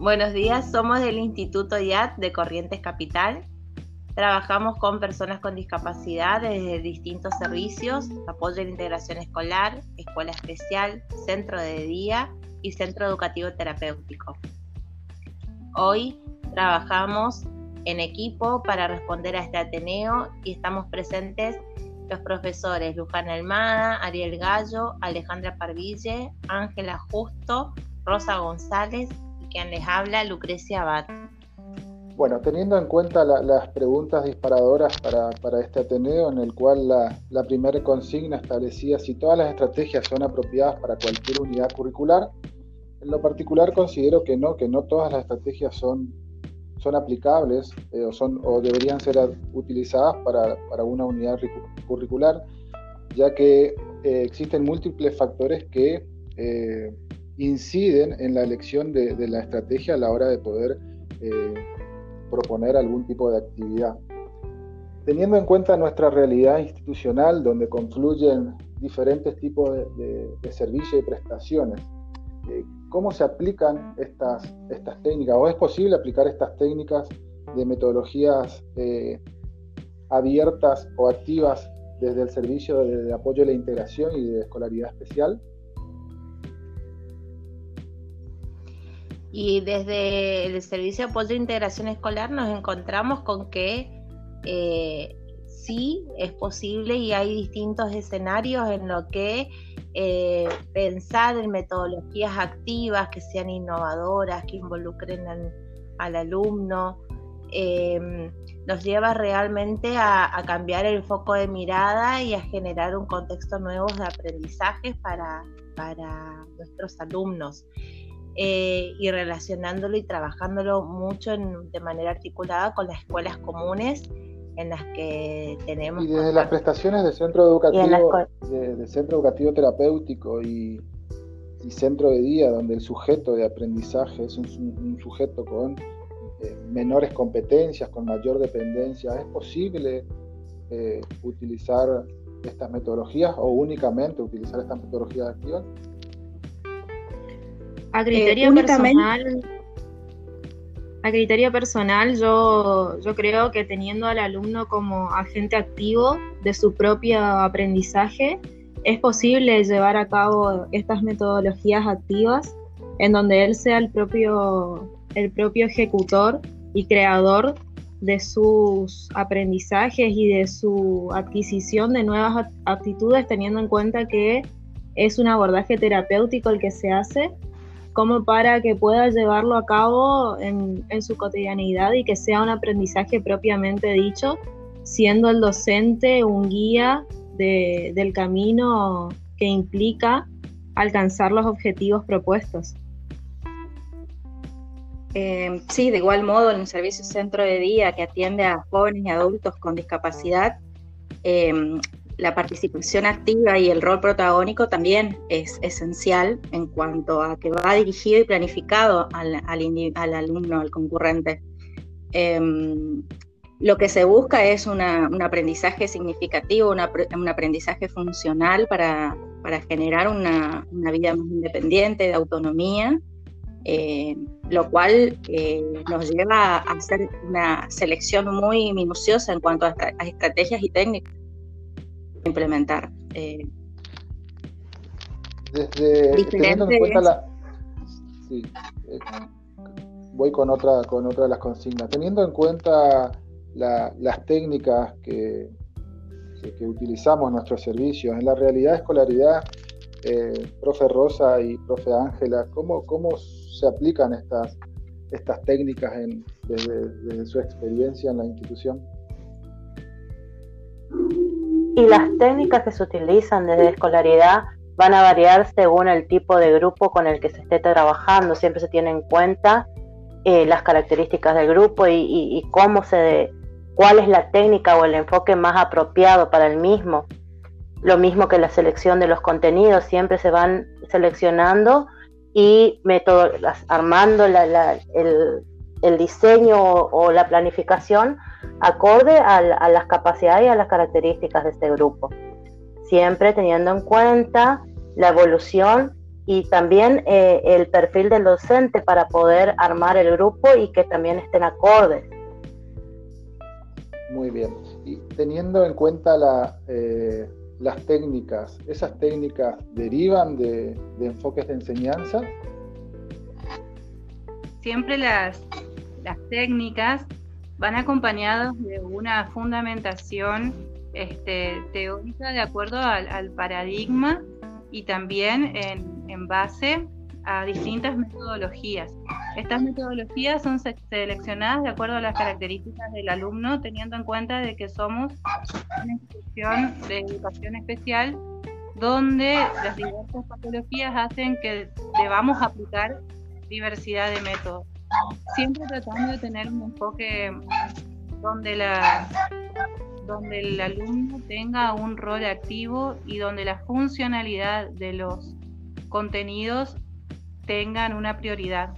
Buenos días, somos del Instituto IAT de Corrientes Capital. Trabajamos con personas con discapacidad desde distintos servicios, apoyo a la integración escolar, escuela especial, centro de día y centro educativo terapéutico. Hoy trabajamos en equipo para responder a este Ateneo y estamos presentes los profesores Luján Almada, Ariel Gallo, Alejandra Parville, Ángela Justo, Rosa González quien les habla, Lucrecia Abad. Bueno, teniendo en cuenta las preguntas disparadoras para, este Ateneo, en el cual la, primera consigna establecía si todas las estrategias son apropiadas para cualquier unidad curricular, en lo particular considero que no, que no todas las estrategias son, son aplicables eh, o, deberían ser utilizadas para, una unidad curricular, ya que eh, existen múltiples factores que eh, inciden en la elección de, la estrategia a la hora de poder eh, proponer algún tipo de actividad. Teniendo en cuenta nuestra realidad institucional, donde confluyen diferentes tipos de, servicios y prestaciones, eh, ¿cómo se aplican estas, estas técnicas? ¿O es posible aplicar estas técnicas de metodologías eh, abiertas o activas desde el servicio de apoyo a la integración y de escolaridad especial? Y desde el Servicio de Apoyo de Integración Escolar nos encontramos con que eh, sí es posible y hay distintos escenarios en lo que eh, pensar en metodologías activas que sean innovadoras, que involucren al, alumno, em, nos lleva realmente a, cambiar el foco de mirada y a generar un contexto nuevo de aprendizaje para, para nuestros alumnos. Eh, y relacionándolo y trabajándolo mucho de manera articulada con las escuelas comunes en las que tenemos. Y desde las prestaciones del centro educativo, de, centro educativo terapéutico y, centro de día, donde el sujeto de aprendizaje es un, sujeto con eh, menores competencias, con mayor dependencia, ¿es posible eh, utilizar estas metodologías o únicamente utilizar estas metodologías activas? A criterio personal, a criterio personal, yo, yo creo que teniendo al alumno como agente activo de su propio aprendizaje, es posible llevar a cabo estas metodologías activas en donde él sea el propio, el propio ejecutor y creador de sus aprendizajes y de su adquisición de nuevas aptitudes, teniendo en cuenta que es un abordaje terapéutico el que se hace como para que pueda llevarlo a cabo en, su cotidianidad y que sea un aprendizaje propiamente dicho, siendo el docente un guía del camino que implica alcanzar los objetivos propuestos. Eh, sí, de igual modo, en el servicio centro de día que atiende a jóvenes y adultos con discapacidad, eh, la participación activa y el rol protagónico también es esencial en cuanto a que va dirigido y planificado al, al, alumno, al concurrente. Em, lo que se busca es un aprendizaje significativo, un aprendizaje funcional para, generar una, vida más independiente, de autonomía, eh, lo cual eh, nos lleva a hacer una selección muy minuciosa en cuanto a estrategias y técnicas implementar. Eh, Desde teniendo en cuenta la sí, eh, voy con otra con otra de las consignas. Teniendo en cuenta las técnicas que, que, utilizamos en nuestros servicios, en la realidad de escolaridad, eh, profe Rosa y profe Ángela, ¿cómo, ¿cómo se aplican estas, estas técnicas en, desde su experiencia en la institución? Y las técnicas que se utilizan desde escolaridad van a variar según el tipo de grupo con el que se esté trabajando. Siempre se tiene en cuenta eh, las características del grupo y, cómo se, cuál es la técnica o el enfoque más apropiado para el mismo. Lo mismo que la selección de los contenidos, siempre se van seleccionando y armando el, el diseño o, la planificación acorde a, las capacidades y a las características de este grupo, siempre teniendo en cuenta la evolución y también eh, el perfil del docente para poder armar el grupo y que también estén acordes. Muy bien. Y teniendo en cuenta la, eh, las técnicas, ¿esas técnicas derivan de, enfoques de enseñanza? Siempre las, las técnicas van acompañadas de una fundamentación este, teórica de acuerdo al, paradigma y también en, base a distintas metodologías. Estas metodologías son seleccionadas de acuerdo a las características del alumno, teniendo en cuenta de que somos una institución de educación especial donde las diversas patologías hacen que debamos aplicar diversidad de métodos. Siempre tratando de tener un enfoque donde la donde el alumno tenga un rol activo y donde la funcionalidad de los contenidos tengan una prioridad.